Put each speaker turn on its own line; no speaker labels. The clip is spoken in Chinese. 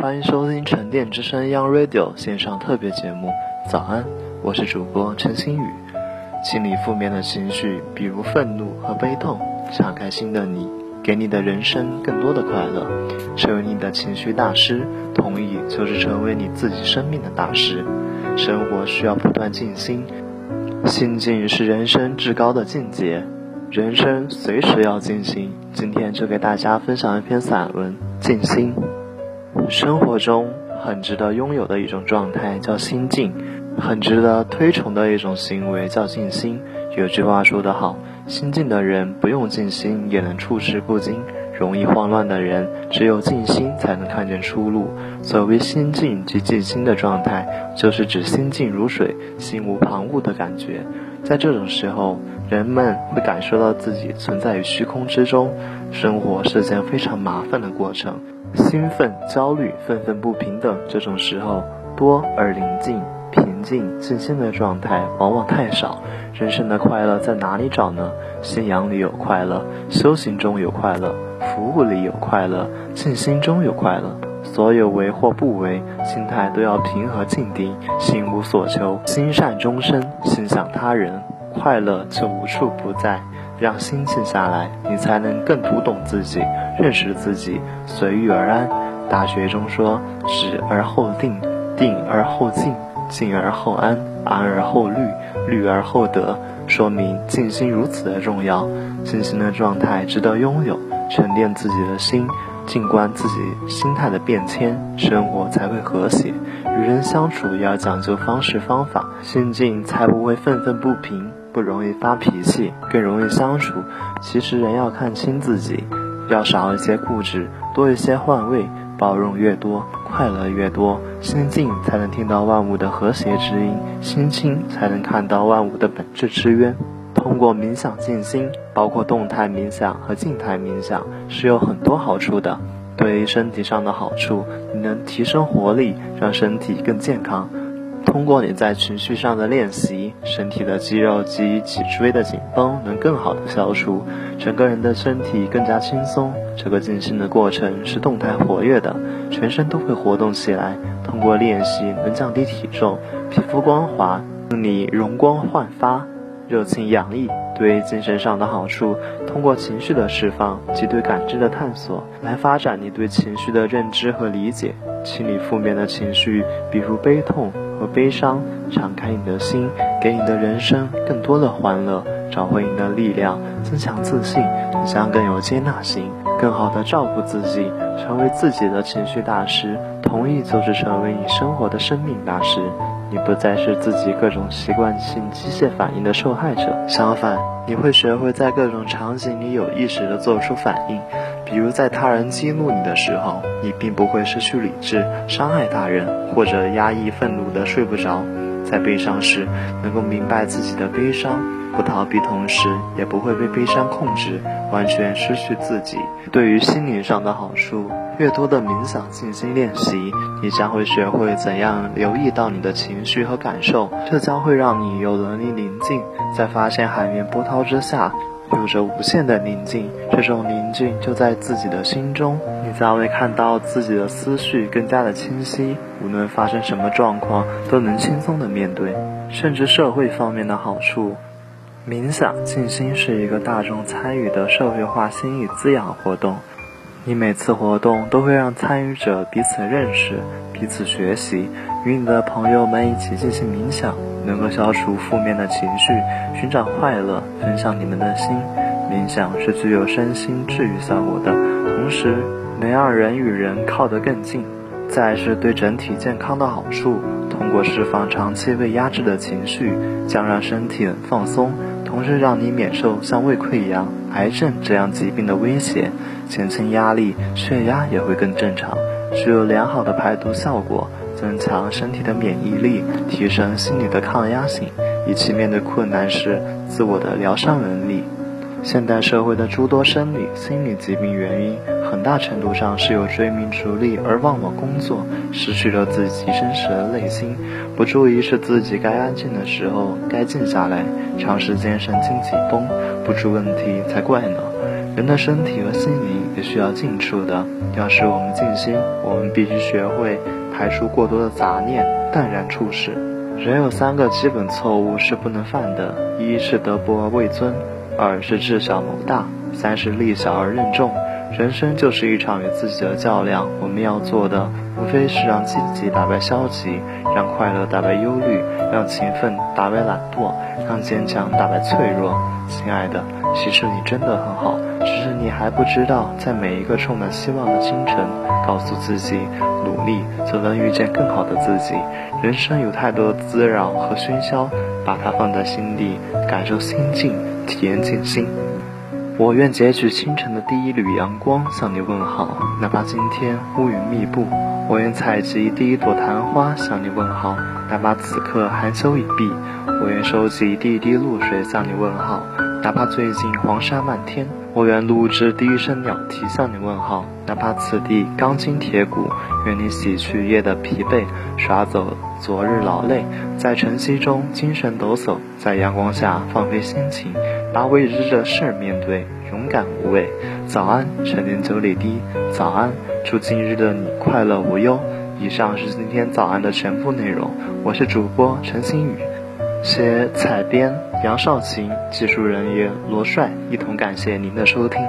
欢迎收听沉淀之声 Young Radio 线上特别节目。早安，我是主播陈新宇。清理负面的情绪，比如愤怒和悲痛，敞开心的你，给你的人生更多的快乐。成为你的情绪大师，同意就是成为你自己生命的大师。生活需要不断静心，心境是人生至高的境界。人生随时要静心。今天就给大家分享一篇散文《静心》。生活中很值得拥有的一种状态叫心静，很值得推崇的一种行为叫静心。有句话说得好：心静的人不用静心也能处事不惊。容易慌乱的人，只有静心才能看见出路。所谓心静及静心的状态，就是指心静如水，心无旁骛的感觉。在这种时候，人们会感受到自己存在于虚空之中。生活是件非常麻烦的过程，兴奋、焦虑、愤愤不平等。这种时候，多而宁静、平静、静心的状态往往太少。人生的快乐在哪里找呢？信仰里有快乐，修行中有快乐。服务里有快乐，静心中有快乐。所有为或不为，心态都要平和静定，心无所求，心善终身，心想他人，快乐就无处不在。让心静下来，你才能更读懂自己，认识自己，随遇而安。大学中说：止而后定，定而后静，静而后安，安而后虑，虑而后得。说明静心如此的重要，静心的状态值得拥有。沉淀自己的心，静观自己心态的变迁，生活才会和谐。与人相处要讲究方式方法，心静才不会愤愤不平，不容易发脾气，更容易相处。其实人要看清自己，要少一些固执，多一些换位，包容越多，快乐越多。心静才能听到万物的和谐之音，心清才能看到万物的本质之渊。通过冥想静心，包括动态冥想和静态冥想，是有很多好处的。对于身体上的好处，你能提升活力，让身体更健康。通过你在情绪上的练习，身体的肌肉及脊椎的紧绷能更好的消除，整个人的身体更加轻松。这个静心的过程是动态活跃的，全身都会活动起来。通过练习能降低体重，皮肤光滑，令你容光焕发。热情洋溢，对精神上的好处，通过情绪的释放及对感知的探索，来发展你对情绪的认知和理解，清理负面的情绪，比如悲痛和悲伤，敞开你的心，给你的人生更多的欢乐，找回你的力量，增强自信，你将更有接纳心，更好的照顾自己，成为自己的情绪大师，同意就是成为你生活的生命大师。你不再是自己各种习惯性机械反应的受害者，相反，你会学会在各种场景里有意识地做出反应。比如在他人激怒你的时候，你并不会失去理智伤害他人，或者压抑愤怒的睡不着。在悲伤时，能够明白自己的悲伤，不逃避，同时也不会被悲伤控制，完全失去自己。对于心理上的好处。越多的冥想静心练习，你将会学会怎样留意到你的情绪和感受，这将会让你有能力宁静，在发现海面波涛之下，有着无限的宁静。这种宁静就在自己的心中，你将会看到自己的思绪更加的清晰，无论发生什么状况都能轻松的面对。甚至社会方面的好处，冥想静心是一个大众参与的社会化心理滋养活动。你每次活动都会让参与者彼此认识、彼此学习，与你的朋友们一起进行冥想，能够消除负面的情绪，寻找快乐，分享你们的心。冥想是具有身心治愈效果的，同时能让人与人靠得更近。再是对整体健康的好处，通过释放长期被压制的情绪，将让身体放松。同时让你免受像胃溃疡、癌症这样疾病的威胁，减轻压力，血压也会更正常。具有良好的排毒效果，增强身体的免疫力，提升心理的抗压性，以及面对困难时自我的疗伤能力。现代社会的诸多生理、心理疾病原因，很大程度上是由追名逐利而忘了工作，失去了自己真实的内心，不注意是自己该安静的时候该静下来，长时间神经紧绷，不出问题才怪呢。人的身体和心灵也需要静处的，要使我们静心，我们必须学会排除过多的杂念，淡然处事。人有三个基本错误是不能犯的：一是德薄而位尊。二是智小谋大，三是力小而任重。人生就是一场与自己的较量，我们要做的无非是让积极打败消极，让快乐打败忧虑，让勤奋打败懒惰，让坚强打败脆弱。亲爱的，其实你真的很好，只是你还不知道，在每一个充满希望的清晨，告诉自己，努力就能遇见更好的自己。人生有太多的滋扰和喧嚣，把它放在心底，感受心境。体验尽兴，我愿截取清晨的第一缕阳光向你问好，哪怕今天乌云密布；我愿采集第一朵昙花向你问好，哪怕此刻寒秋已毕；我愿收集第一滴露水向你问好，哪怕最近黄沙漫天；我愿录制第一声鸟啼向你问好，哪怕此地钢筋铁骨；愿你洗去夜的疲惫，刷走昨日劳累，在晨曦中精神抖擞，在阳光下放飞心情。把未知的事儿面对，勇敢无畏。早安，沉淀九里堤。早安，祝今日的你快乐无忧。以上是今天早安的全部内容。我是主播陈新宇，写采编杨少琴，技术人员罗帅，一同感谢您的收听。